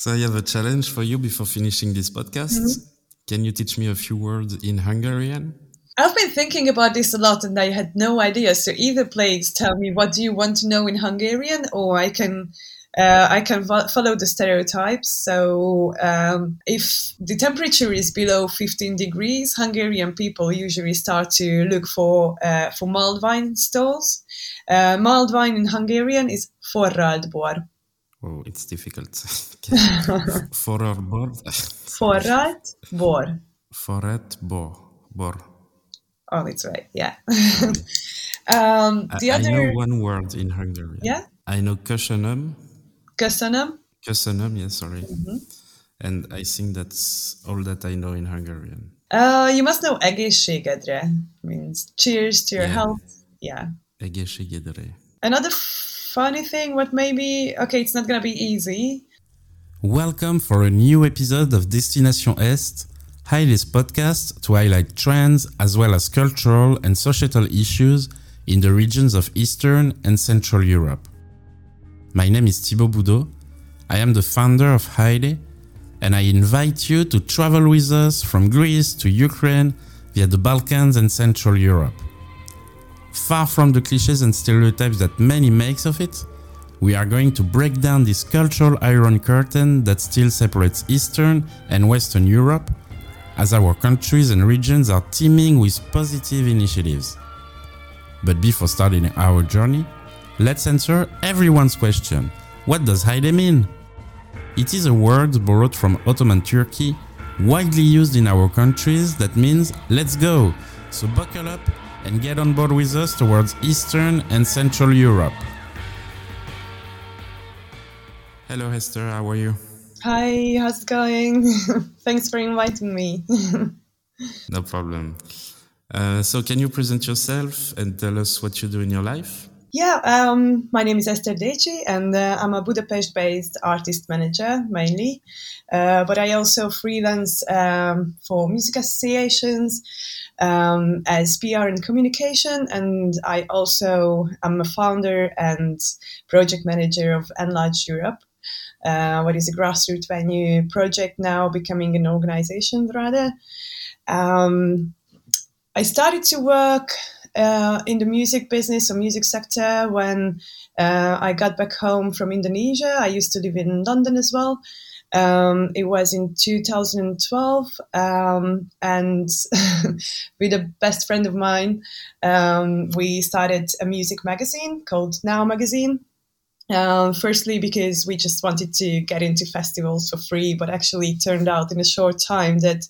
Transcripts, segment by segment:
So I have a challenge for you before finishing this podcast. Mm-hmm. Can you teach me a few words in Hungarian? I've been thinking about this a lot and I had no idea. So either please tell me what do you want to know in Hungarian or I can uh, I can vo- follow the stereotypes. So um, if the temperature is below 15 degrees, Hungarian people usually start to look for uh, for mulled wine stalls. Uh, mulled wine in Hungarian is forralt bor. Oh, it's difficult. Forralt bor. Forralt bor. Forralt bor. Bor. Oh, it's right. Yeah. um, the I, other. I know one word in Hungarian. Yeah. I know köszönöm. Köszönöm. Köszönöm. Yeah, sorry. Mm-hmm. And I think that's all that I know in Hungarian. Uh, you must know egészségedre. Means cheers to your yeah. health. Yeah. Egészségedre. Another funny thing, what maybe, okay, it's not gonna be easy. Welcome for a new episode of Destination Est, Heile's podcast to highlight trends as well as cultural and societal issues in the regions of Eastern and Central Europe. My name is Thibaut Boudot. I am the founder of Heile, and I invite you to travel with us from Greece to Ukraine via the Balkans and Central Europe. Far from the cliches and stereotypes that many makes of it, we are going to break down this cultural iron curtain that still separates Eastern and Western Europe, as our countries and regions are teeming with positive initiatives. But before starting our journey, let's answer everyone's question. What does Heile mean? It is a word borrowed from Ottoman Turkey, widely used in our countries that means let's go. So buckle up and get on board with us towards Eastern and Central Europe. Hello, Hester. How are you? Hi, how's it going? Thanks for inviting me. no problem. Uh, so, can you present yourself and tell us what you do in your life? Yeah, um, my name is Esther Deci, and uh, I'm a Budapest based artist manager mainly. Uh, but I also freelance um, for music associations um, as PR and communication. And I also am a founder and project manager of Enlarge Europe, uh, what is a grassroots venue project now becoming an organization rather. Um, I started to work uh, in the music business or music sector when uh, I got back home from Indonesia. I used to live in London as well. Um, it was in 2012, um, and with a best friend of mine, um, we started a music magazine called Now Magazine. Um, firstly, because we just wanted to get into festivals for free, but actually turned out in a short time that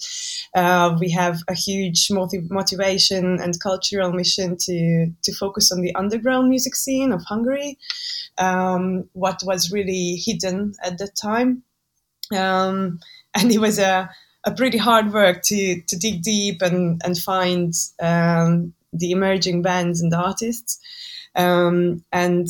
uh, we have a huge motiv- motivation and cultural mission to to focus on the underground music scene of Hungary, um, what was really hidden at that time um, and it was a, a pretty hard work to to dig deep and and find um, the emerging bands and artists. Um, and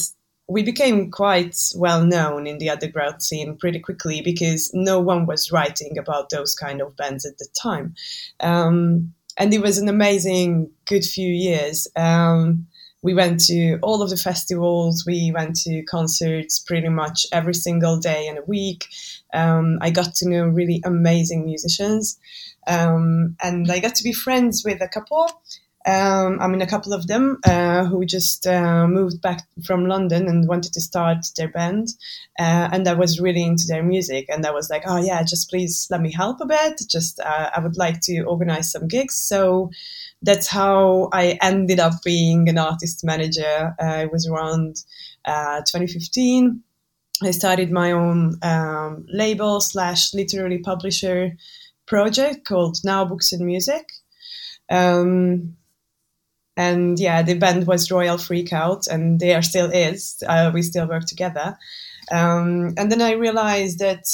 we became quite well known in the underground scene pretty quickly because no one was writing about those kind of bands at the time. Um, and it was an amazing good few years. Um, we went to all of the festivals. We went to concerts pretty much every single day in a week. Um, I got to know really amazing musicians, um, and I got to be friends with a couple. Um, I mean, a couple of them uh, who just uh, moved back from London and wanted to start their band, uh, and I was really into their music. And I was like, "Oh yeah, just please let me help a bit. Just uh, I would like to organize some gigs." So that's how I ended up being an artist manager. It was around uh, 2015. I started my own um, label slash literary publisher project called Now Books and Music. Um, and yeah, the band was Royal Freakout, and they are still is. Uh, we still work together. Um, and then I realized that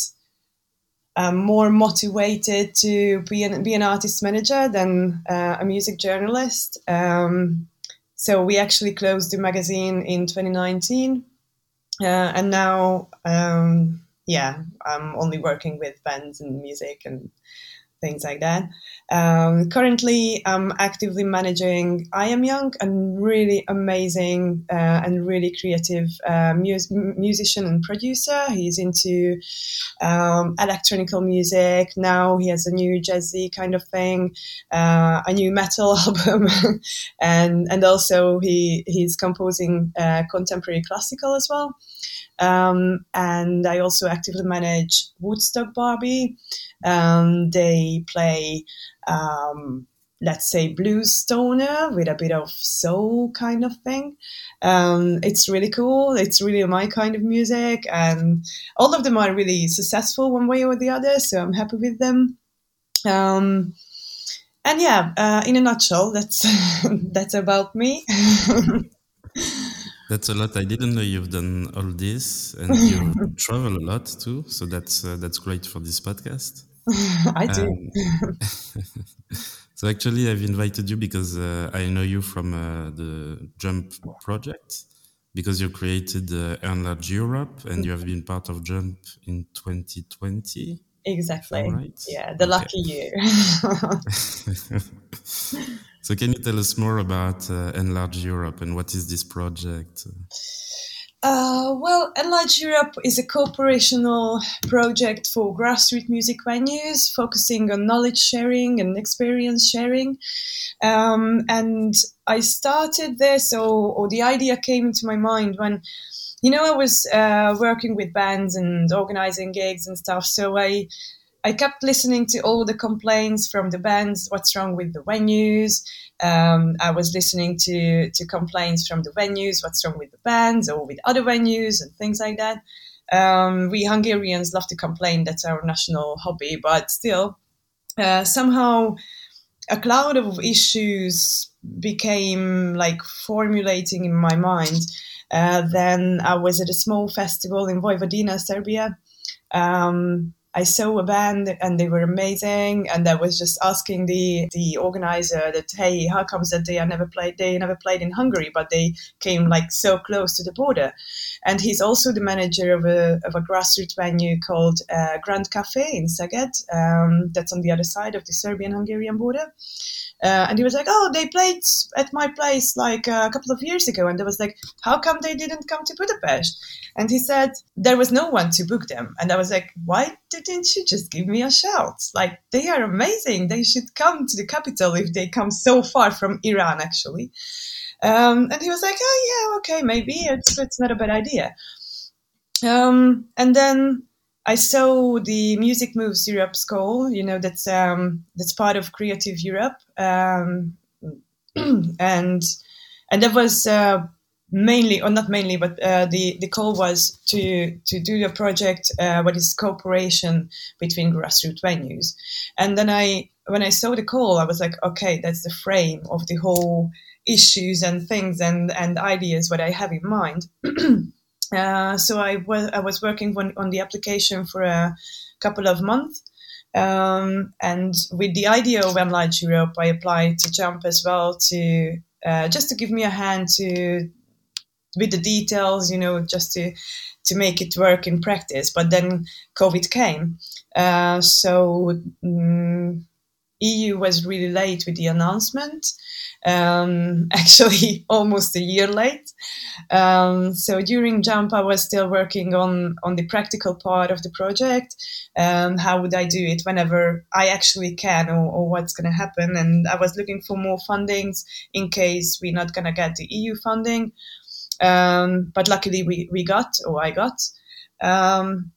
I'm more motivated to be an, be an artist manager than uh, a music journalist. Um, so we actually closed the magazine in 2019, uh, and now, um, yeah, I'm only working with bands and music and things like that. Um, currently, I'm actively managing Iamyank, a really amazing uh, and really creative uh, mus- musician and producer. He's into um, electronical music. Now he has a new jazzy kind of thing, uh, a new metal album, and and also he he's composing uh, contemporary classical as well. Um, and I also actively manage Woodstock Barbie. Um, they play, um, let's say, blues stoner with a bit of soul kind of thing. Um, it's really cool. It's really my kind of music, and all of them are really successful one way or the other. So I'm happy with them. Um, and yeah, uh, in a nutshell, that's that's about me. That's a lot. I didn't know you've done all this, and you travel a lot too. So that's uh, that's great for this podcast. I do. Um, so actually, I've invited you because uh, I know you from uh, the Jump project, because you created uh, Enlarge Europe, and you have been part of Jump in 2020. Exactly. Right? Yeah, the Okay. lucky year. So can you tell us more about uh, Enlarge Europe and what is this project? Uh, well, Enlarge Europe is a cooperational project for grassroots music venues, focusing on knowledge sharing and experience sharing. Um, and I started this, or, or the idea came into my mind when, you know, I was uh, working with bands and organizing gigs and stuff. So I, I kept listening to all the complaints from the bands. What's wrong with the venues? Um, I was listening to to complaints from the venues. What's wrong with the bands or with other venues and things like that. Um, we Hungarians love to complain. That's our national hobby, but still, uh, somehow a cloud of issues became like formulating in my mind. Uh, then I was at a small festival in Vojvodina, Serbia. Um, I saw a band and they were amazing, and I was just asking the the organizer that, hey, how comes that they are never played? They never played in Hungary, but they came like so close to the border. And he's also the manager of a of a grassroots venue called uh, Grand Cafe in Szeged. Um, that's on the other side of the Serbian-Hungarian border. Uh, and he was like, "Oh, they played at my place like a couple of years ago." And I was like, "How come they didn't come to Budapest?" And he said there was no one to book them. And I was like, "Why didn't you just give me a shout? Like they are amazing. They should come to the capital if they come so far from Iran, actually." Um, and he was like, "Oh yeah, okay, maybe it's it's not a bad idea." Um, and then I saw the Music Moves Europe School. You know that's um, that's part of Creative Europe, um, and and that was uh, mainly, or not mainly, but uh, the the call was to to do a project uh, what is cooperation between grassroots venues. And then I when I saw the call, I was like, okay, that's the frame of the whole issues and things and and ideas what I have in mind. Uh, so I was I was working on, on the application for a couple of months, um, and with the idea of Enlarge Europe, I applied to Jump as well to uh, just to give me a hand to with the details, you know, just to to make it work in practice. But then COVID came, uh, so mm EU was really late with the announcement. Um, actually, almost a year late. Um, so during Jump, I was still working on on the practical part of the project. Um, how would I do it whenever I actually can, or, or what's going to happen? And I was looking for more fundings in case we're not going to get the EU funding. Um, but luckily, we we got, or I got. Um,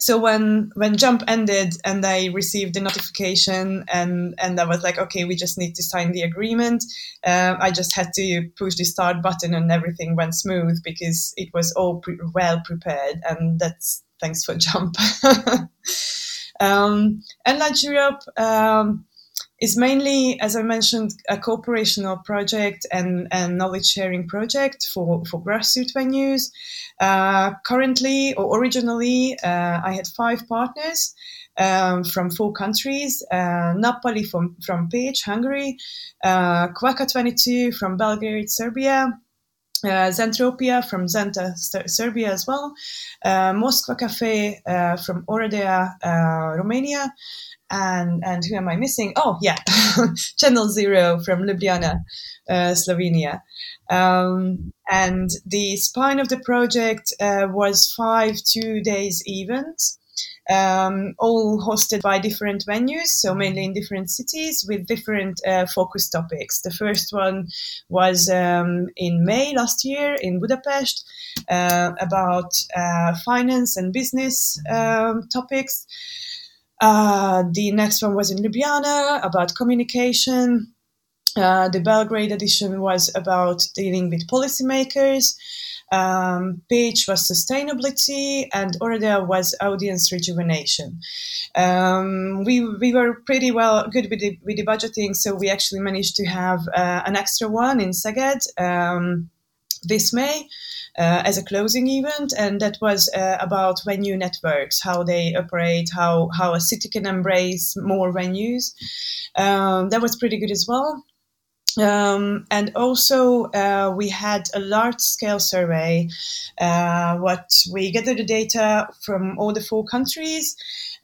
so when when jump ended and i received the notification and and i was like okay we just need to sign the agreement uh, i just had to push the start button and everything went smooth because it was all pre- well prepared and that's thanks for jump. Um, Enlarge Europe um, is mainly, as I mentioned, a cooperational project and, and knowledge sharing project for, for grassroots venues. Uh, currently, or originally, uh, I had five partners um, from four countries uh, Nappali from, from Pécs, Hungary, uh, Kvaka 22 from Belgrade, Serbia. Uh, Zentropia from Zenta, Serbia as well, uh, Moskva Cafe uh, from Oradea, uh, Romania, and and who am I missing? Oh yeah, Channel Zero from Ljubljana, uh, Slovenia. Um, and the spine of the project uh, was five two days events um, all hosted by different venues, so mainly in different cities with different uh, focus topics. The first one was um, in May last year in Budapest uh, about uh, finance and business um, topics. Uh, the next one was in Ljubljana about communication. Uh, the Belgrade edition was about dealing with policymakers. Um, Pécs was sustainability, and Oradea was audience rejuvenation. Um, we, we were pretty well good with the, with the budgeting, so we actually managed to have uh, an extra one in Szeged um, this May. Uh, as a closing event, and that was uh, about venue networks, how they operate, how how a city can embrace more venues. Um, that was pretty good as well. Um, and also, uh, we had a large scale survey. Uh, what we gathered the data from all the four countries.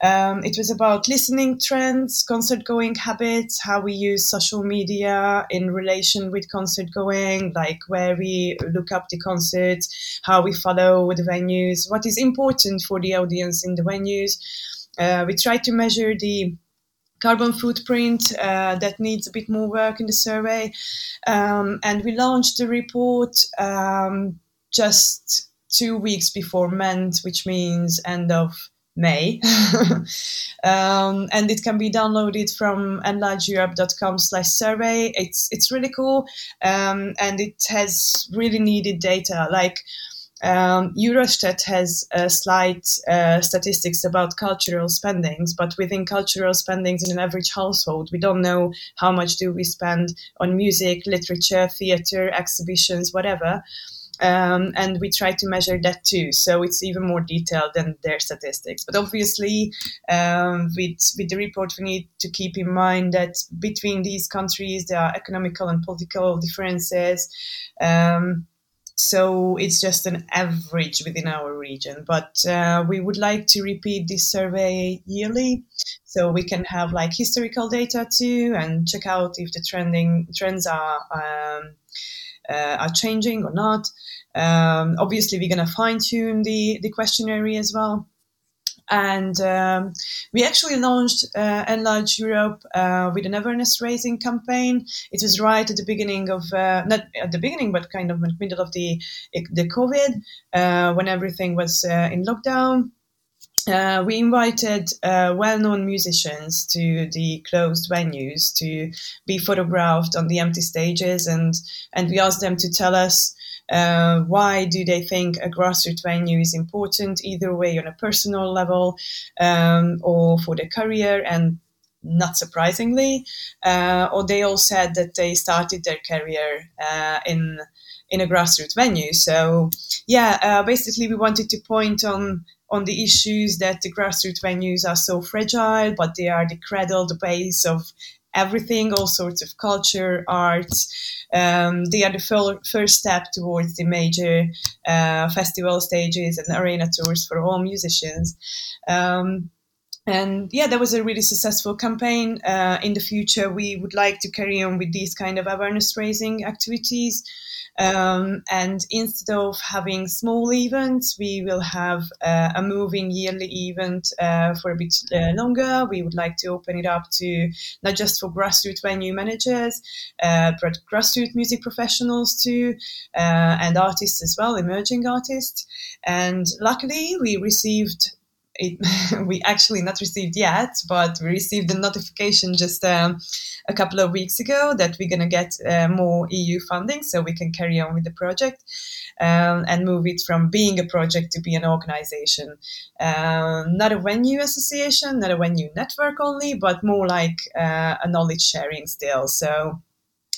Um, it was about listening trends, concert going habits, how we use social media in relation with concert going, like where we look up the concerts, how we follow the venues, what is important for the audience in the venues. Uh, we tried to measure the carbon footprint uh, that needs a bit more work in the survey. Um, and we launched the report um, just two weeks before MENT, which means end of May. um, and it can be downloaded from enlargeeurope.com slash survey. It's, it's really cool. Um, and it has really needed data. Like, um, Eurostat has a slight uh, statistics about cultural spendings, but within cultural spendings in an average household, we don't know how much do we spend on music, literature, theater, exhibitions, whatever. Um, and we try to measure that too. So it's even more detailed than their statistics. But obviously, um, with with the report, we need to keep in mind that between these countries there are economical and political differences. Um, so it's just an average within our region. But uh, we would like to repeat this survey yearly, so we can have like historical data too, and check out if the trending trends are um, uh, are changing or not. Um, obviously, we're gonna fine tune the the questionnaire as well and um, we actually launched uh, Enlarge Europe uh, with an awareness raising campaign. It was right at the beginning of, uh, not at the beginning, but kind of in the middle of the, the COVID, uh, when everything was uh, in lockdown. Uh, we invited uh, well-known musicians to the closed venues to be photographed on the empty stages, and and we asked them to tell us uh, why do they think a grassroots venue is important, either way on a personal level um, or for their career? And not surprisingly, uh, or they all said that they started their career uh, in in a grassroots venue. So yeah, uh, basically we wanted to point on on the issues that the grassroots venues are so fragile, but they are the cradle, the base of everything, all sorts of culture, arts. Um, they are the first step towards the major uh, festival stages and arena tours for all musicians. Um, and yeah, that was a really successful campaign. Uh, in the future, we would like to carry on with these kind of awareness raising activities. Um, and instead of having small events, we will have uh, a moving yearly event uh, for a bit uh, longer. We would like to open it up to not just for grassroots venue managers, uh, but grassroots music professionals too, uh, and artists as well, emerging artists. And luckily, we received it, we actually not received yet, but we received a notification just um, a couple of weeks ago that we're going to get uh, more EU funding so we can carry on with the project um, and move it from being a project to be an organization. Um, not a venue association, not a venue network only, but more like uh, a knowledge sharing still. So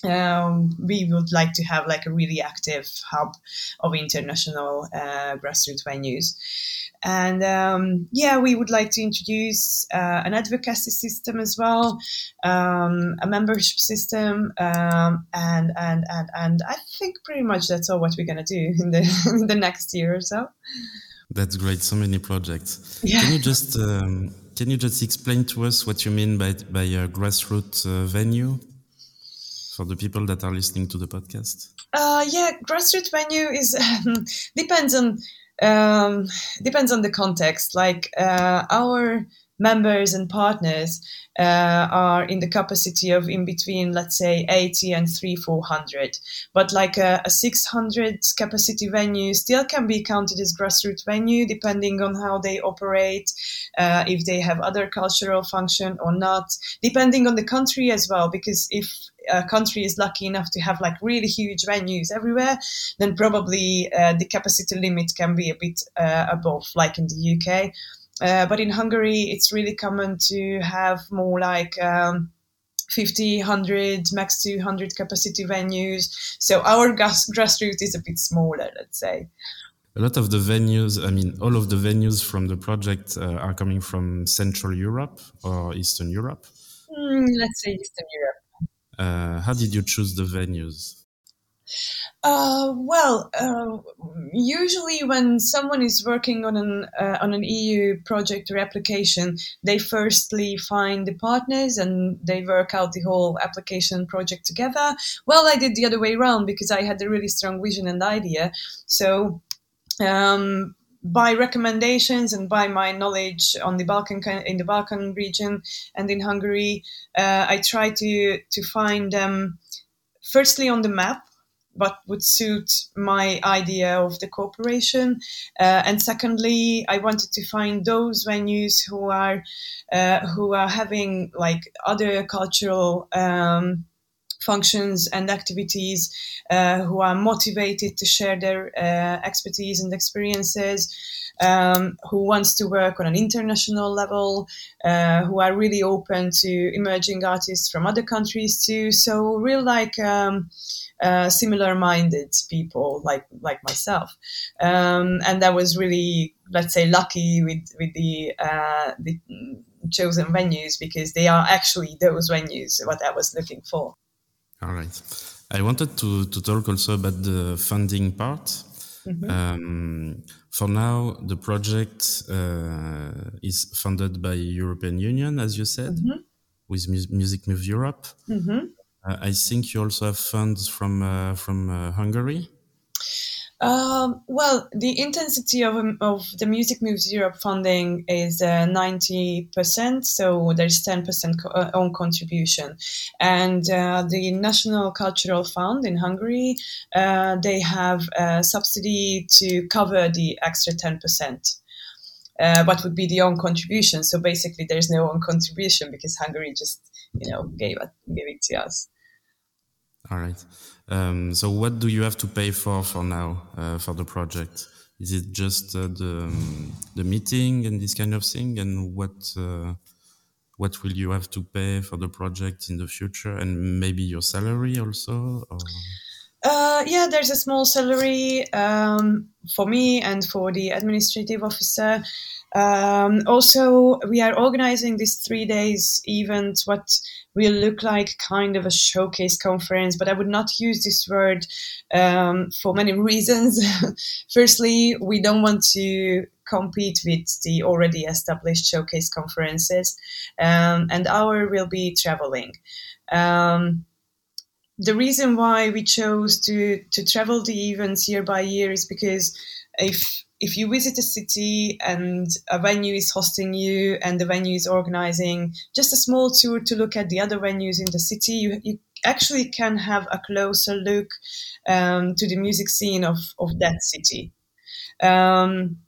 um, we would like to have like a really active hub of international uh, grassroots venues. And um, yeah, we would like to introduce uh, an advocacy system as well, um, a membership system, um, and, and and and I think pretty much that's all what we're gonna do in the in the next year or so. That's great. So many projects. Yeah. Can you just um, can you just explain to us what you mean by by a grassroots uh, venue? For the people that are listening to the podcast? Uh, yeah, grassroots venue is depends on um, depends on the context. Like uh, our members and partners uh, are in the capacity of in between, let's say, 80 and 3 400. But like a, a 600 capacity venue still can be counted as grassroots venue, depending on how they operate, uh, if they have other cultural function or not, depending on the country as well. Because if a country is lucky enough to have like really huge venues everywhere, then probably uh, the capacity limit can be a bit uh, above, like in the UK. Uh, but in Hungary, it's really common to have more like um, 50, 100, max 200 capacity venues. So our gas- grassroots is a bit smaller, let's say. A lot of the venues, I mean, all of the venues from the project uh, are coming from Central Europe or Eastern Europe? Mm, let's say Eastern Europe. Uh, how did you choose the venues? Uh, well, uh, usually when someone is working on an uh, on an EU project or application, they firstly find the partners and they work out the whole application project together. Well, I did the other way around because I had a really strong vision and idea. So. Um, by recommendations and by my knowledge on the Balkan in the Balkan region and in Hungary, uh, I try to to find them firstly on the map what would suit my idea of the cooperation. Uh, and secondly, I wanted to find those venues who are uh, who are having like other cultural um, functions and activities, uh, who are motivated to share their uh, expertise and experiences. Um, who wants to work on an international level, uh, who are really open to emerging artists from other countries too. So, real like um, uh, similar-minded people like like myself, um, and I was really, let's say, lucky with with the uh, the chosen venues because they are actually those venues what I was looking for. All right, I wanted to to talk also about the funding part. Mm-hmm. Um, for now, the project uh, is funded by European Union, as you said, mm-hmm. with Music Move Europe. Mm-hmm. Uh, I think you also have funds from uh, from uh, Hungary. Um, well, the intensity of, um, of the Music Moves Europe funding is uh, 90%, so there's 10% co- uh, own contribution. And uh, the National Cultural Fund in Hungary, they have a subsidy to cover the extra 10%. Uh, what would be the own contribution? So basically, there's no own contribution because Hungary just, you know, gave gave it to us. All right. Um, so, what do you have to pay for for now uh, for the project? Is it just uh, the um, the meeting and this kind of thing? And what uh, what will you have to pay for the project in the future? And maybe your salary also? Uh, yeah, there's a small salary um, for me and for the administrative officer. Um, also, we are organizing this three days event, what will look like kind of a showcase conference, but I would not use this word um, for many reasons. Firstly, we don't want to compete with the already established showcase conferences, um, and our will be traveling. Um, the reason why we chose to to travel the events year by year is because if if you visit a city and a venue is hosting you and the venue is organizing just a small tour to look at the other venues in the city, you, you actually can have a closer look um, to the music scene of, of that city. Um,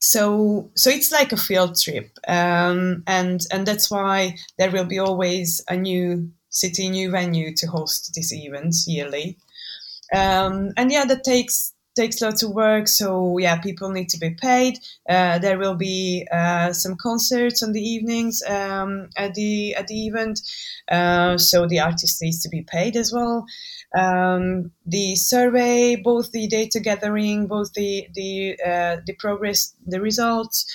so so it's like a field trip um, and and that's why there will be always a new city new venue to host these events yearly um, and yeah that takes takes lots of work. So yeah, people need to be paid. Uh, there will be uh, some concerts on the evenings um, at the at the event. Uh, so the artist needs to be paid as well. Um, the survey, both the data gathering, both the the uh, the progress, the results.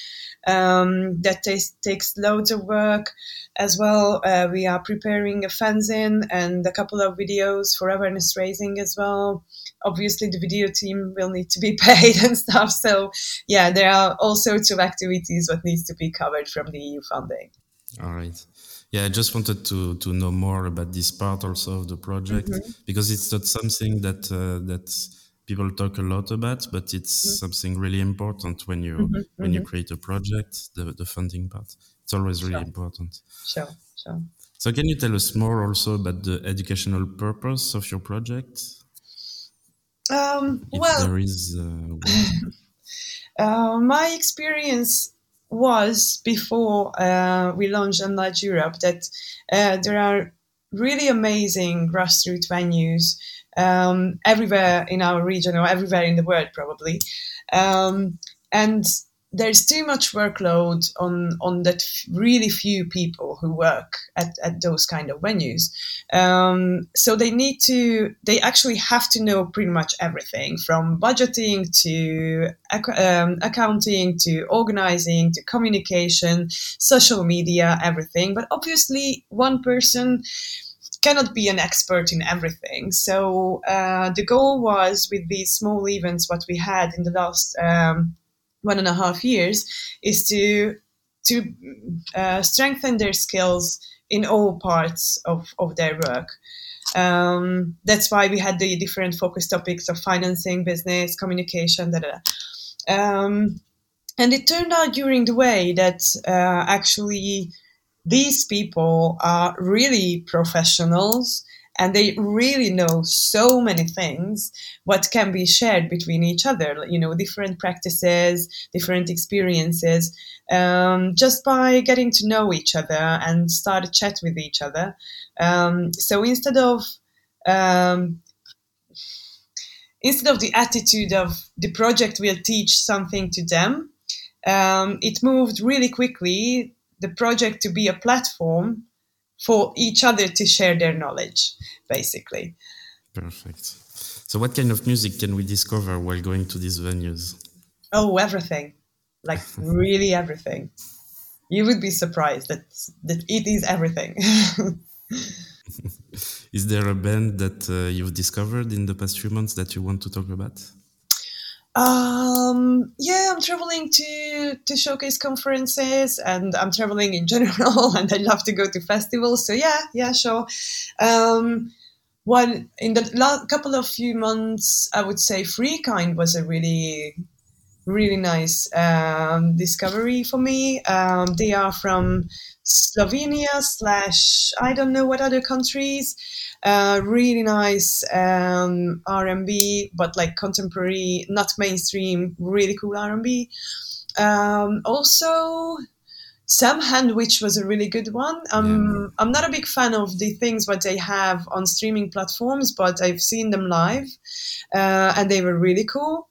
Um, that takes, takes loads of work as well. Uh, we are preparing a fanzine and a couple of videos for awareness raising as well obviously the video team will need to be paid and stuff. So yeah, there are all sorts of activities what needs to be covered from the EU funding. All right. Yeah, I just wanted to to know more about this part also of the project mm-hmm. because it's not something that uh, that people talk a lot about, but it's mm-hmm. something really important when you mm-hmm. when you mm-hmm. create a project. The the funding part, it's always really sure. important. Sure, sure. So, can you tell us more also about the educational purpose of your project? Um, well, there is. Uh, uh, my experience was before uh, we launched Unload Europe that uh, there are really amazing grassroots venues um, everywhere in our region or everywhere in the world, probably. Um, and there's too much workload on on that really few people who work at, at those kind of venues um, so they need to they actually have to know pretty much everything from budgeting to um, accounting to organizing to communication social media everything but obviously one person cannot be an expert in everything. So uh, the goal was with these small events, what we had in the last um, one and a half years is to to uh, strengthen their skills in all parts of, of their work. Um, that's why we had the different focus topics of financing, business, communication, da, da. Um, and it turned out during the way that uh, actually these people are really professionals and they really know so many things what can be shared between each other you know different practices different experiences um, just by getting to know each other and start a chat with each other. Um, so instead of um, instead of the attitude of the project will teach something to them um, it moved really quickly the project to be a platform for each other to share their knowledge, basically. Perfect. So, what kind of music can we discover while going to these venues? Oh, everything. Like, really everything. You would be surprised that, that it is everything. is there a band that uh, you've discovered in the past few months that you want to talk about? Um, yeah, I'm traveling to to showcase conferences, and I'm traveling in general, and I love to go to festivals. So yeah, yeah, sure. Um, one in the last couple of few months, I would say Freekind was a really really nice um, discovery for me. Um, they are from Slovenia slash I don't know what other countries. Uh, really nice um, R&B, but like contemporary, not mainstream. Really cool R&B. Um, also, Sam Handwich was a really good one. Um. I'm not a big fan of the things what they have on streaming platforms, but I've seen them live, uh, and they were really cool.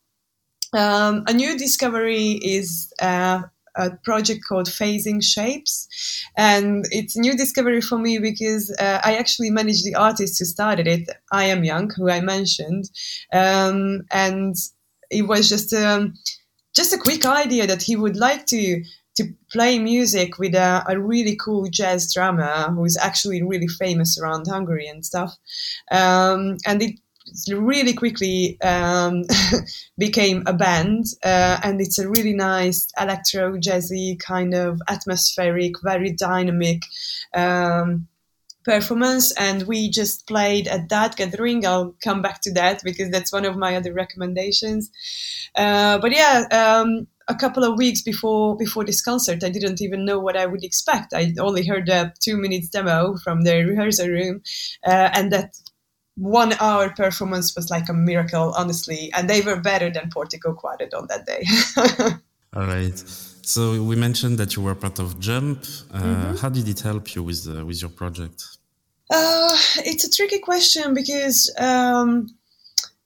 Um, a new discovery is uh, a project called Phasing Shapes. And it's a new discovery for me because uh, I actually managed the artist who started it, Iamyank, who I mentioned. Um, and it was just, um, just a quick idea that he would like to to play music with a, a, really cool jazz drummer who's actually really famous around Hungary and stuff. Um, and it really quickly um, became a band, uh, and it's a really nice electro jazzy kind of atmospheric, very dynamic. Um, performance. And we just played at that gathering. I'll come back to that because that's one of my other recommendations. Uh, but yeah um, a couple of weeks before before this concert i didn't even know what i would expect. I only heard a two minutes demo from the rehearsal room uh, and that one hour performance was like a miracle, honestly, and they were better than Portico Quartet on that day. All right. So we mentioned that you were part of Jump. Uh, mm-hmm. How did it help you with uh, with your project? Uh, it's a tricky question because um,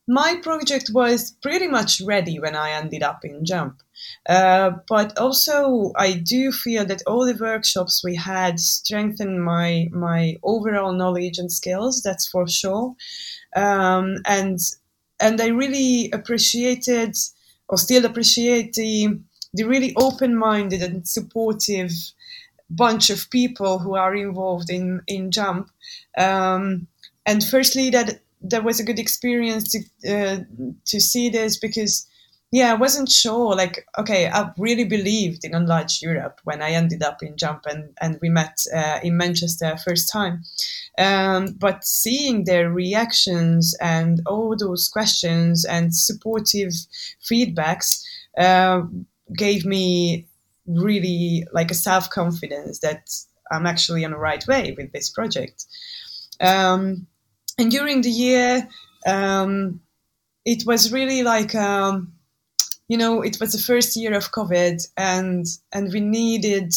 my project was pretty much ready when I ended up in Jump. Uh, but also, I do feel that all the workshops we had strengthened my my overall knowledge and skills. That's for sure. Um, and and I really appreciated, or still appreciate the the really open minded and supportive bunch of people who are involved in in Jump. Um, and firstly, that that was a good experience to uh, to see this because yeah, I wasn't sure. Like, okay, I really believed in Enlarged Europe when I ended up in Jump and, and we met uh, in Manchester first time. Um, but seeing their reactions and all those questions and supportive feedbacks uh, gave me really like a self confidence that I'm actually on the right way with this project. Um, and during the year, um, it was really like, um, you know, it was the first year of COVID, and and we needed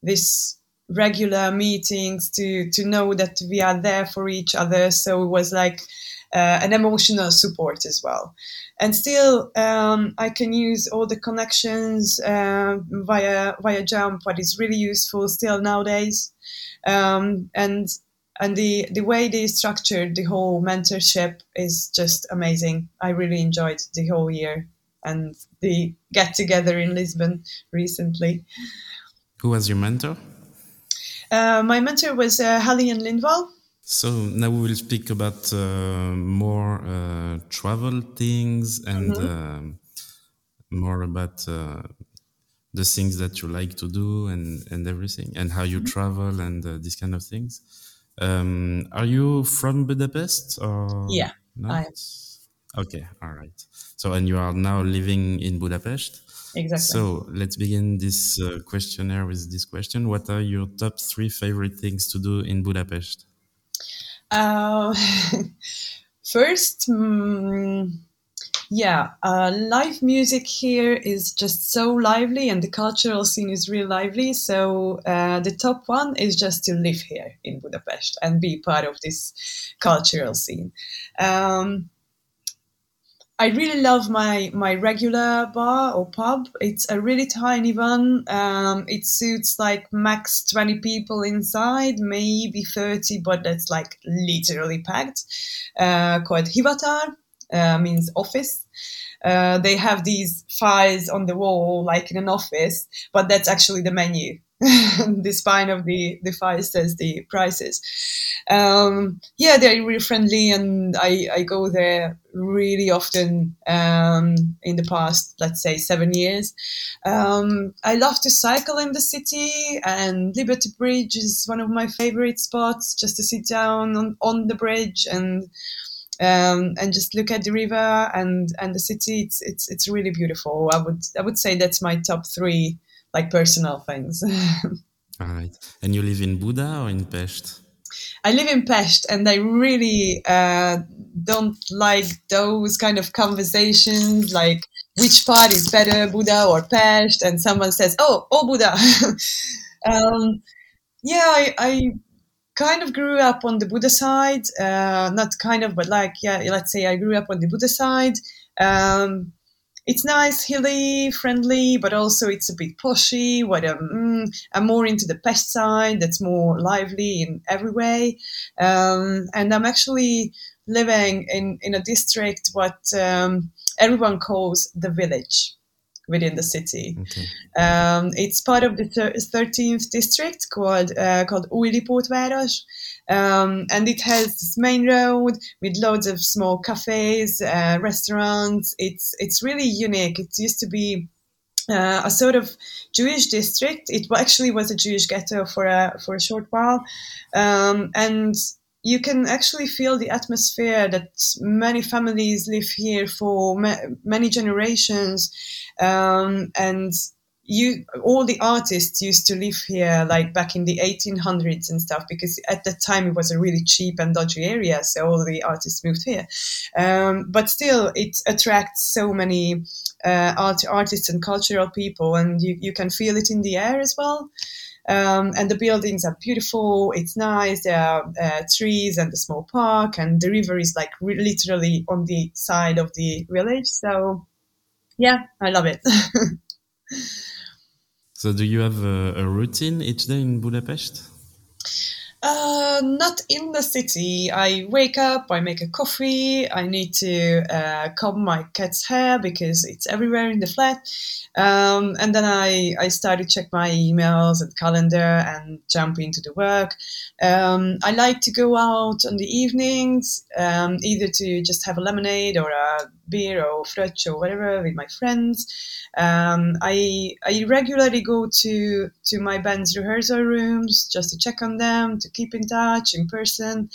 this regular meetings to to know that we are there for each other. So it was like uh, an emotional support as well. And still, um, I can use all the connections uh, via via Jump, what is really useful still nowadays. Um, and and the the way they structured the whole mentorship is just amazing. I really enjoyed the whole year and the get together in Lisbon recently. Who was your mentor? Uh, my mentor was uh, Hallian Lindvall. So now we will speak about uh, more uh, travel things and mm -hmm. more about uh, the things that you like to do and, and everything and how you mm -hmm. travel and uh, these kind of things. Um, are you from Budapest? Or yeah? I am. Okay, all right. So, and you are now living in Budapest? Exactly. So, let's begin this uh, questionnaire with this question. What are your top three favorite things to do in Budapest? Uh, first, mm, yeah, uh, live music here is just so lively, and the cultural scene is really lively. So uh, the top one is just to live here in Budapest and be part of this cultural scene. Um, I really love my my regular bar or pub. It's a really tiny one. Um, it suits like max twenty people inside, maybe thirty, but that's like literally packed. Uh, called Hivatal, uh, means office. Uh, they have these files on the wall, like in an office, but that's actually the menu. the spine of the the file says the prices. Um, yeah, they're really friendly, and I, I go there really often um, in the past, let's say, seven years. Um, I love to cycle in the city, and Liberty Bridge is one of my favorite spots just to sit down on, on the bridge and um, and just look at the river and, and the city. It's, it's, it's really beautiful. I would, I would say that's my top three like personal things. All right. And you live in Buda or in Pest? I live in Pest, and I really uh, don't like those kind of conversations, like which part is better, Buda or Pest, and someone says, "Oh, oh, Buda." um, yeah, I, I, kind of grew up on the Buda side, uh, not kind of, but like, yeah, let's say I grew up on the Buda side. Um, it's nice, hilly, friendly, but also it's a bit poshy. What um, mm, I'm more into the Pest side. That's more lively in every way. Um, and I'm actually living in in a district what um, everyone calls the village within the city. Okay. Um, it's part of the thirteenth district called uh, called Újlipótváros, um, and it has this main road with loads of small cafes, uh, restaurants. It's it's really unique. It used to be uh, a sort of Jewish district. It actually was a Jewish ghetto for a for a short while, um, and you can actually feel the atmosphere that many families live here for ma- many generations, um, and you all the artists used to live here like back in the 1800s and stuff because at that time it was a really cheap and dodgy area so all the artists moved here um, but still it attracts so many uh, art, artists and cultural people and you, you can feel it in the air as well Um, and the buildings are beautiful. It's nice. There are uh, trees and a small park, and the river is like re- literally on the side of the village. So, yeah, I love it. so, do you have a, a routine each day in Budapest? Uh, not in the city. I wake up, I make a coffee, I need to uh, comb my cat's hair because it's everywhere in the flat. Um, and then I, I start to check my emails and calendar and jump into the work. Um, I like to go out on the evenings, um, either to just have a lemonade or a beer or fröccs or whatever with my friends. Um, I I regularly go to to my band's rehearsal rooms just to check on them, to keep in touch in person.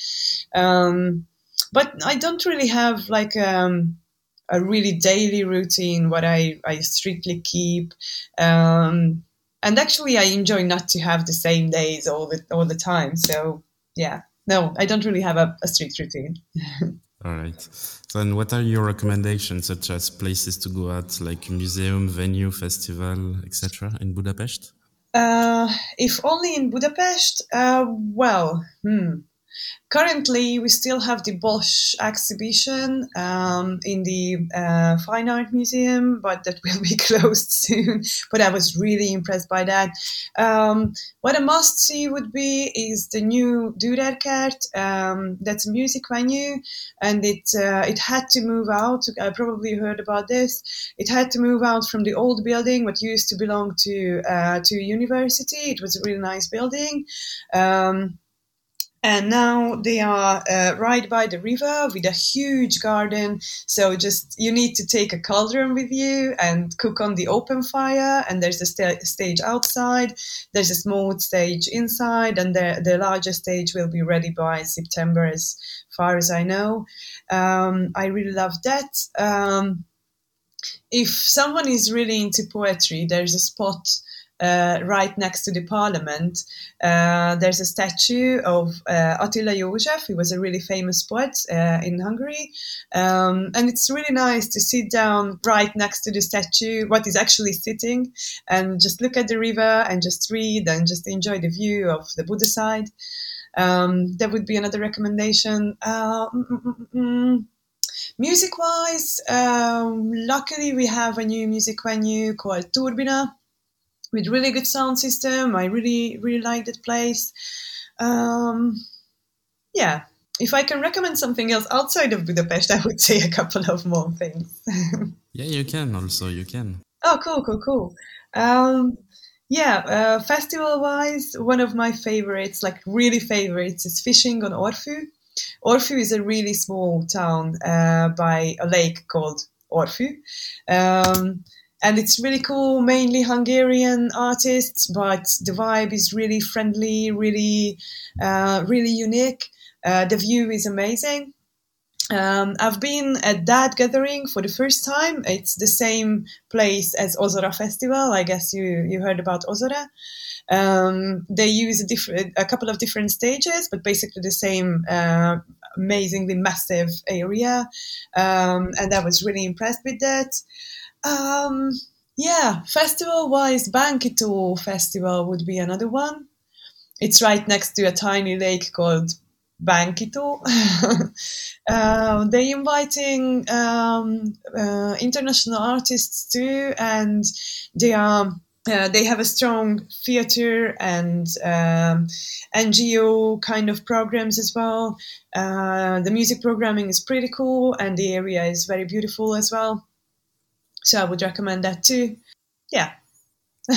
Um, but I don't really have like um, a really daily routine what I, I strictly keep. Um, and actually, I enjoy not to have the same days all the all the time. So yeah, no, I don't really have a, a strict routine. all right. So, and what are your recommendations, such as places to go at, like museum, venue, festival, etc., in Budapest? Uh, if only in Budapest, uh, well, hmm. Currently, we still have the Bosch exhibition um, in the uh, Fine Art Museum, but that will be closed soon. But I was really impressed by that. Um, what a must see would be is the new Dürerkert. Um, that's a music venue, and it uh, it had to move out. I probably heard about this. It had to move out from the old building, what used to belong to uh, to university. It was a really nice building. Um, and now they are uh, right by the river with a huge garden. So just you need to take a cauldron with you and cook on the open fire. And there's a st- stage outside. There's a small stage inside. And the, the larger stage will be ready by september as far as i know. Um, i really love that. Um, if someone is really into poetry there's a spot uh, right next to the parliament, uh, there's a statue of uh, Attila József. He was a really famous poet uh, in Hungary. Um, and it's really nice to sit down right next to the statue, what is actually sitting, and just look at the river and just read and just enjoy the view of the Buda side. Um, that would be another recommendation. Uh, mm, mm, mm, mm. music wise, um, luckily we have a new music venue called Turbina with really good sound system. I really really like that place. Um, yeah, if I can recommend something else outside of Budapest, I would say a couple of more things. yeah, you can also. You can. Oh, cool, cool, cool. Um, yeah, uh, festival wise, one of my favorites, like really favorites, is fishing on Orfű. Orfű is a really small town uh, by a lake called Orfű. Um, and it's really cool mainly hungarian artists but the vibe is really friendly really uh, really unique uh, the view is amazing um, I've been at that gathering for the first time. It's the same place as Ozora Festival. I guess you, you heard about Ozora. Um, they use a, different, a couple of different stages, but basically the same uh, amazingly massive area. Um, and I was really impressed with that. Um, yeah, festival wise, Bánkitó Festival would be another one. It's right next to a tiny lake called Bánkitó. uh, they're inviting um, uh, international artists too, and they are. Uh, they have a strong theater and um, NGO kind of programs as well. Uh, the music programming is pretty cool, and the area is very beautiful as well. So I would recommend that too. Yeah.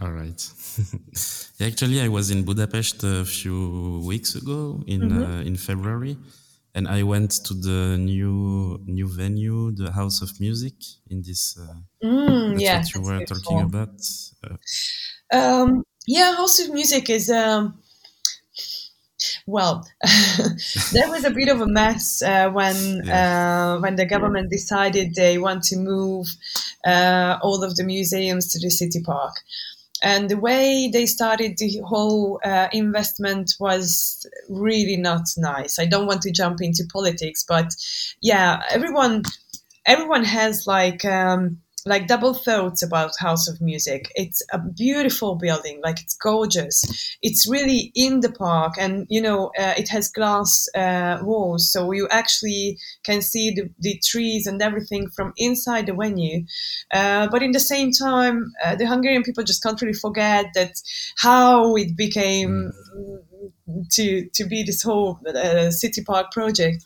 All right. Actually, I was in Budapest a few weeks ago in mm-hmm. uh, in February, and I went to the new new venue, the House of Music. In this, uh, mm, yeah, what you were talking about. Uh, um, yeah, House of Music is um, well, there was a bit of a mess uh, when yeah. uh, when the government decided they want to move uh, all of the museums to the city park. And the way they started the whole uh, investment was really not nice. I don't want to jump into politics, but yeah, everyone everyone has like um, like double thoughts about House of Music. It's a beautiful building, like it's gorgeous. It's really in the park, and you know uh, it has glass uh, walls, so you actually can see the, the, trees and everything from inside the venue. Uh, but in the same time, uh, the Hungarian people just can't really forget that how it became to to be this whole uh, city park project.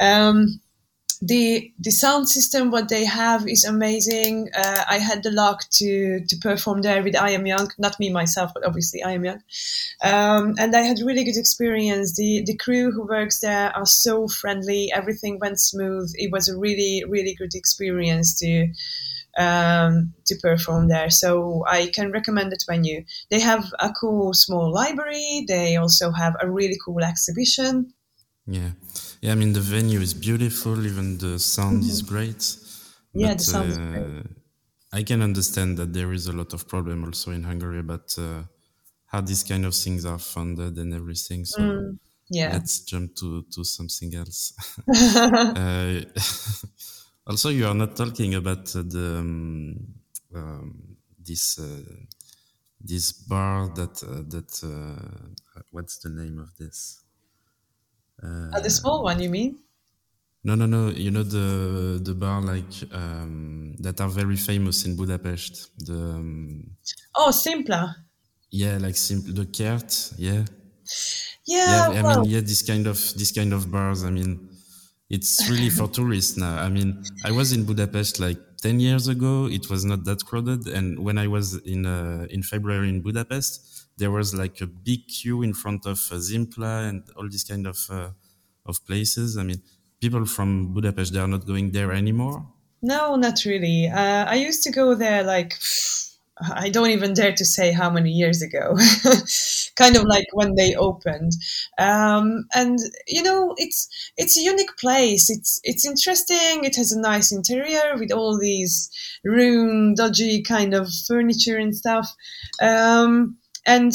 Um, the the sound system what they have is amazing. Uh, I had the luck to to perform there with Iamyank, not me myself, but obviously Iamyank, um, and I had really good experience. The the crew who works there are so friendly. Everything went smooth. It was a really really good experience to. Um, to perform there. So I can recommend it when you. They have a cool small library. They also have a really cool exhibition. Yeah, yeah, I mean the venue is beautiful. Even the sound mm-hmm. is great. Yeah, but, the sound uh, is great. I can understand that there is a lot of problem also in Hungary about uh, how these kind of things are funded and everything. So mm, yeah, let's jump to to something else. uh, also, you are not talking about the um, um, this uh, this bar that uh, that uh, what's the name of this? Uh, the small one, you mean? No, no, no. You know the the bar like um, that are very famous in Budapest. The um, oh, Szimpla. Yeah, like simple the Kert. Yeah. Yeah. yeah I well. mean, yeah, this kind of this kind of bars. I mean, it's really for tourists now. I mean, I was in Budapest like ten years ago. It was not that crowded, and when I was in uh, in February in Budapest, there was like a big queue in front of uh, Szimpla and all these kind of uh, of places. I mean, people from Budapest they are not going there anymore. No, not really. Uh, I used to go there like I don't even dare to say how many years ago. kind of like when they opened, um, and you know it's it's a unique place. It's it's interesting. It has a nice interior with all these room dodgy kind of furniture and stuff. Um, and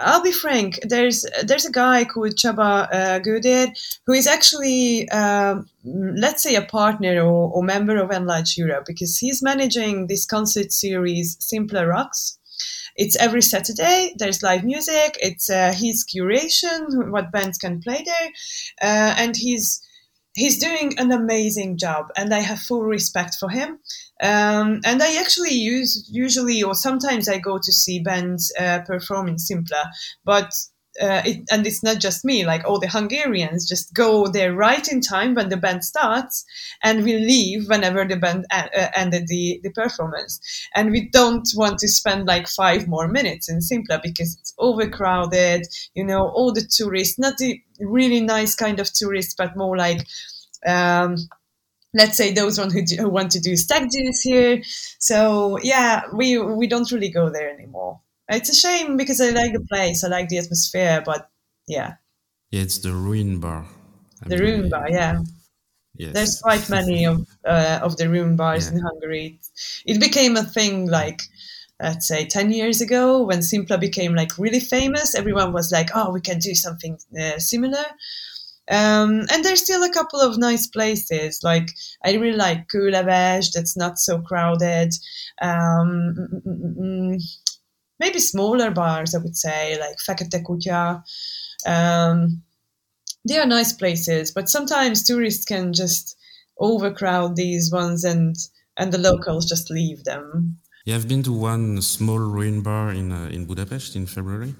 I'll be frank. There's there's a guy called Csaba uh, Gődér who is actually, uh, let's say, a partner or, or member of Enlarge Europe because he's managing this concert series Simpler Rocks. It's every Saturday. There's live music. It's uh, his curation, what bands can play there, uh, and he's he's doing an amazing job, and I have full respect for him. Um, and I actually use usually or sometimes I go to see bands uh, perform in Szimpla, but uh, it, and it's not just me, like all the Hungarians just go there right in time when the band starts, and we leave whenever the band uh, uh ended the, the performance. And we don't want to spend like five more minutes in Szimpla because it's overcrowded, you know, all the tourists, not the really nice kind of tourists, but more like um, let's say those one who, do, who want to do stag do's here. So yeah, we we don't really go there anymore. It's a shame because I like the place, I like the atmosphere, but yeah. Yeah, it's the Ruin Bar. I the mean, Ruin Bar, yeah. Yes. There's quite many of uh, of the Ruin bars yeah. in Hungary. It became a thing like let's say 10 years ago when Szimpla became like really famous. Everyone was like, oh, we can do something uh, similar. Um, and there's still a couple of nice places. Like I really like Kőleves, that's not so crowded. Um, mm, mm, mm, maybe smaller bars, I would say, like Fekete Kutya. Um, they are nice places, but sometimes tourists can just overcrowd these ones, and and the locals just leave them. Yeah, I've been to one small ruin bar in uh, in Budapest in February,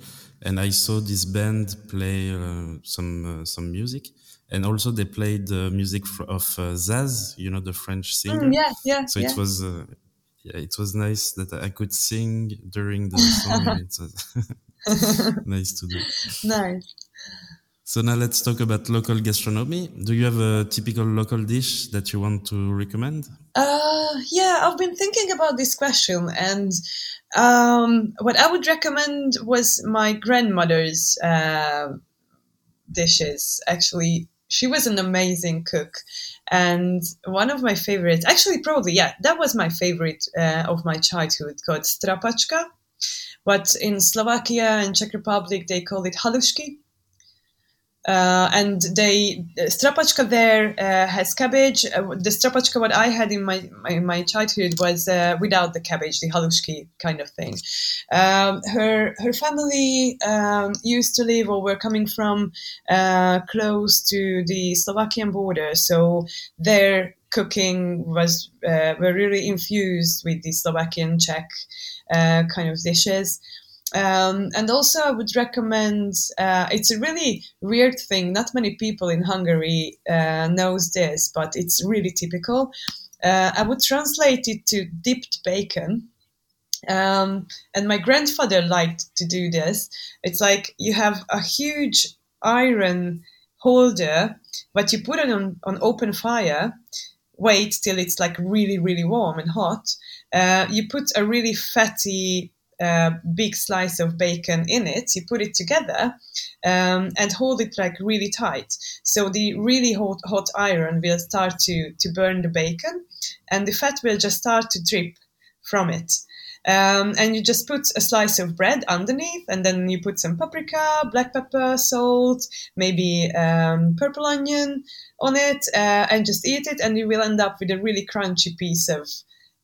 and I saw this band play uh, some uh, some music, and also they played the music of uh, Zaz, you know, the French singer. Mm, yeah, yeah. So yeah. it was. Uh, yeah, it was nice that I could sing during the song. it was nice to do. Nice. So now let's talk about local gastronomy. Do you have a typical local dish that you want to recommend? Uh, yeah, I've been thinking about this question, and um, what I would recommend was my grandmother's uh, dishes. Actually, she was an amazing cook, and one of my favorites, actually, probably yeah, that was my favorite uh, of my childhood, called strapačka. But in Slovakia and Czech Republic, they call it halušky. Uh, and they strapachka there uh, has cabbage. Uh, the strapachka what I had in my my, my childhood was uh, without the cabbage, the halushki kind of thing. Um, her her family um, used to live or were coming from uh, close to the Slovakian border, so their cooking was uh, were really infused with the Slovakian Czech kind of dishes. Um, and also, I would recommend. Uh, it's a really weird thing. Not many people in Hungary uh, knows this, but it's really typical. Uh, I would translate it to dipped bacon. Um, and my grandfather liked to do this. It's like you have a huge iron holder, but you put it on, on open fire, wait till it's like really, really warm and hot. Uh, you put a really fatty a big slice of bacon in it, you put it together um, and hold it like really tight. So the really hot, hot iron will start to, to burn the bacon and the fat will just start to drip from it. Um, and you just put a slice of bread underneath, and then you put some paprika, black pepper, salt, maybe um, purple onion on it, uh, and just eat it, and you will end up with a really crunchy piece of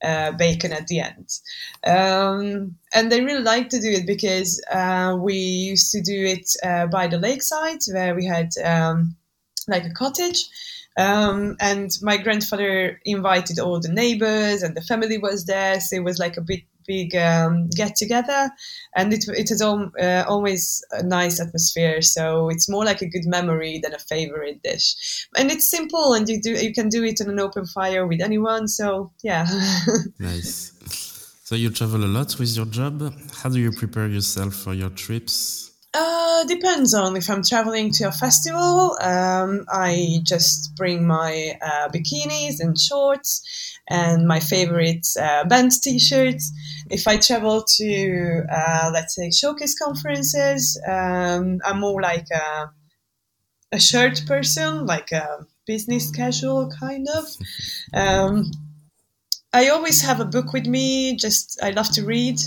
uh, bacon at the end. Um, and they really like to do it because uh, we used to do it uh, by the lakeside where we had um, like a cottage. Um, and my grandfather invited all the neighbors and the family was there. So it was like a bit big um, get together, and it it is al- uh, always a nice atmosphere. So it's more like a good memory than a favorite dish, and it's simple, and you do you can do it in an open fire with anyone. So yeah, nice. So you travel a lot with your job. How do you prepare yourself for your trips? Uh, depends on if I'm traveling to a festival. Um, I just bring my uh, bikinis and shorts and my favorite uh, band T-shirts. If I travel to, uh, let's say, showcase conferences, um, I'm more like a, a shirt person, like a business casual kind of. Um, I always have a book with me. Just I love to read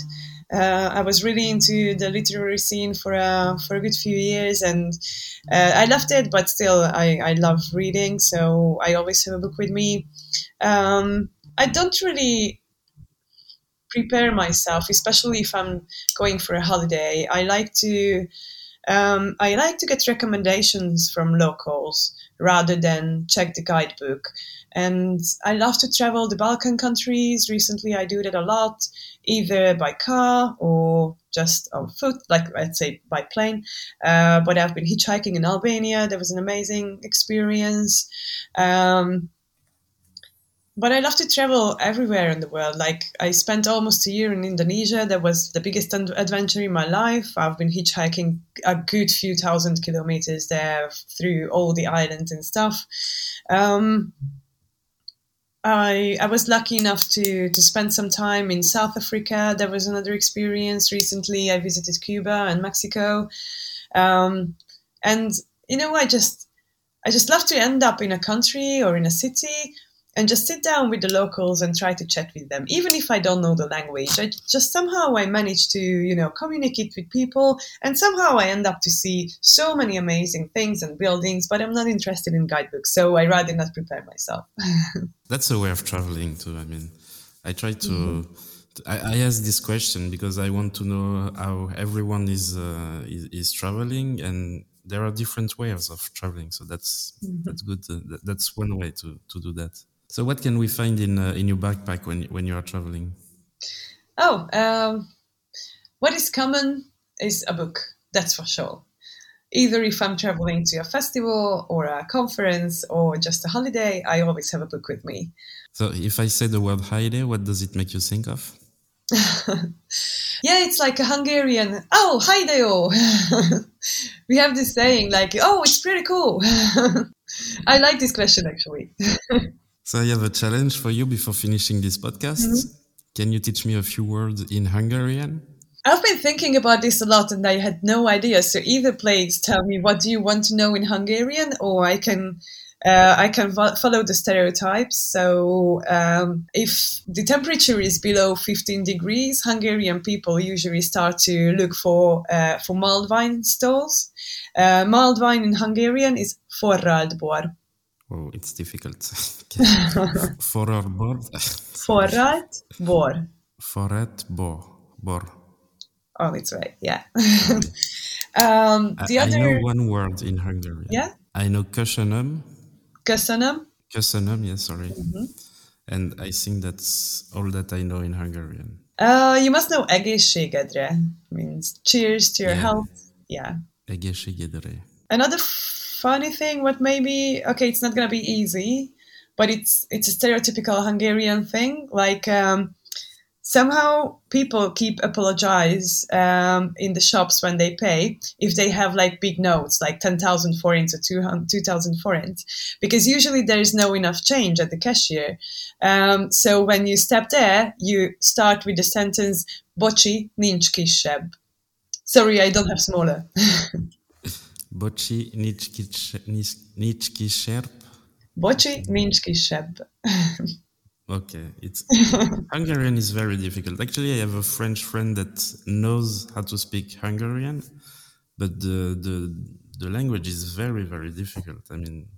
uh, I was really into the literary scene for a for a good few years, and uh, I loved it. But still, I I love reading, so I always have a book with me. Um, I don't really prepare myself, especially if I'm going for a holiday. I like to um, I like to get recommendations from locals rather than check the guidebook. And I love to travel the Balkan countries. Recently, I do that a lot, either by car or just on foot, like let's say by plane. Uh, but I've been hitchhiking in Albania. That was an amazing experience. Um, but I love to travel everywhere in the world. Like I spent almost a year in Indonesia. That was the biggest adventure in my life. I've been hitchhiking a good few thousand kilometers there through all the islands and stuff. Um, I I was lucky enough to to spend some time in South Africa. There was another experience recently. I visited Cuba and Mexico, um, and you know I just I just love to end up in a country or in a city and just sit down with the locals and try to chat with them even if i don't know the language i just somehow i manage to you know communicate with people and somehow i end up to see so many amazing things and buildings but i'm not interested in guidebooks so i rather not prepare myself that's a way of traveling too i mean i try to mm-hmm. I, I ask this question because I want to know how everyone is, uh, is, is traveling, and there are different ways of traveling. So that's mm-hmm. that's good. Uh, that's one way to to do that. So, what can we find in uh, in your backpack when when you are traveling? Oh, um, what is common is a book. That's for sure. Either if I'm traveling to a festival or a conference or just a holiday, I always have a book with me. So, if I say the word holiday, what does it make you think of? yeah, it's like a Hungarian. Oh, haideo. we have this saying like, "Oh, it's pretty cool." I like this question actually. So I have a challenge for you before finishing this podcast. Mm-hmm. Can you teach me a few words in Hungarian? I've been thinking about this a lot and I had no idea. So either please tell me what do you want to know in Hungarian or I can uh, I can vo- follow the stereotypes. So um, if the temperature is below 15 degrees, Hungarian people usually start to look for uh, for mulled wine stalls. Uh, mulled wine in Hungarian is forralt bor. Oh, it's difficult. Forralt bor. Forralt bor. Forret bor. Bor. Oh, it's right. Yeah. um, the I, other. I know one word in Hungarian. Yeah. I know köszönöm. Köszönöm. Köszönöm, yeah, sorry. Mm-hmm. And I think that's all that I know in Hungarian. Uh, you must know egészségedre means cheers to your Yeah. health. Yeah. Egészségedre. Another funny thing, what maybe okay, it's not gonna be easy, but it's it's a stereotypical Hungarian thing. Like um, somehow people keep apologize um, in the shops when they pay if they have like big notes, like ten thousand forints or two two thousand forints, because usually there is no enough change at the cashier. Um, so when you step there, you start with the sentence "Bocsi, nincs kisebb." Sorry, I don't have smaller. Bocsi, nincs kis- nincs- nincs kisebb. Bocsi, nincs kisebb. Okay, it's Hungarian is very difficult. Actually, I have a French friend that knows how to speak Hungarian, but the the the language is very very difficult. I mean,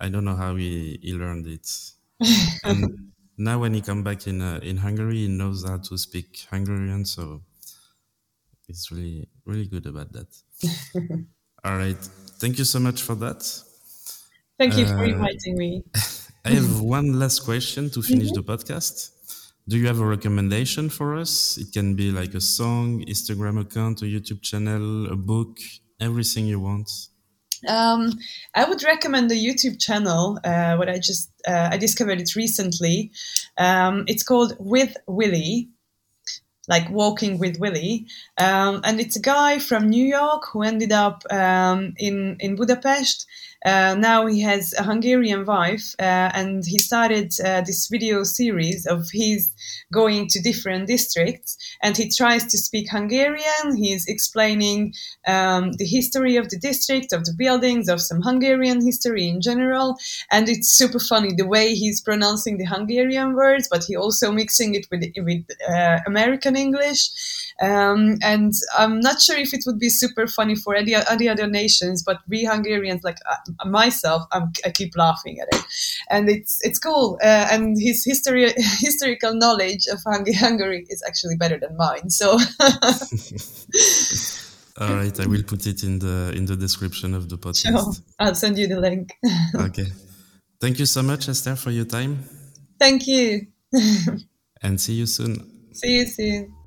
I don't know how he, he learned it. and now when he come back in uh, in Hungary, he knows how to speak Hungarian, so he's really really good about that. All right, thank you so much for that. Thank you for Uh, inviting me. I have one last question to finish the podcast. Do you have a recommendation for us? It can be like a song, Instagram account, a YouTube channel, a book, everything you want. Um, I would recommend the YouTube channel. Uh, what I just uh, I discovered it recently. Um, it's called With Willie, like walking with Willie, um, and it's a guy from New York who ended up um, in in Budapest. Uh, now he has a Hungarian wife, uh, and he started uh, this video series of his going to different districts, and he tries to speak Hungarian. He's explaining um, the history of the district, of the buildings, of some Hungarian history in general, and it's super funny the way he's pronouncing the Hungarian words, but he also mixing it with with uh, American English. Um, and I'm not sure if it would be super funny for any, any other nations, but we Hungarians, like uh, myself, I'm, I keep laughing at it, and it's it's cool. Uh, and his history historical knowledge of Hungary is actually better than mine. So All right, I will put it in the in the description of the podcast. sure, I'll send you the link. Okay. Thank you so much, Esther, for your time, Thank you. and see you soon. See you soon.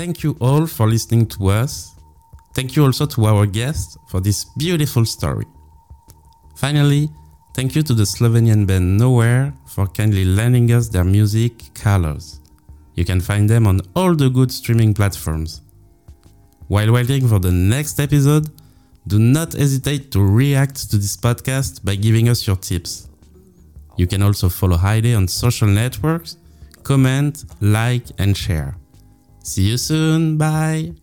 Thank you all for listening to us. Thank you also to our guests for this beautiful story. Finally, thank you to the Slovenian band Nowhere for kindly lending us their music, Colors. You can find them on all the good streaming platforms. While waiting for the next episode, do not hesitate to react to this podcast by giving us your tips. You can also follow Heidi on social networks, comment, like, and share. See you soon. Bye.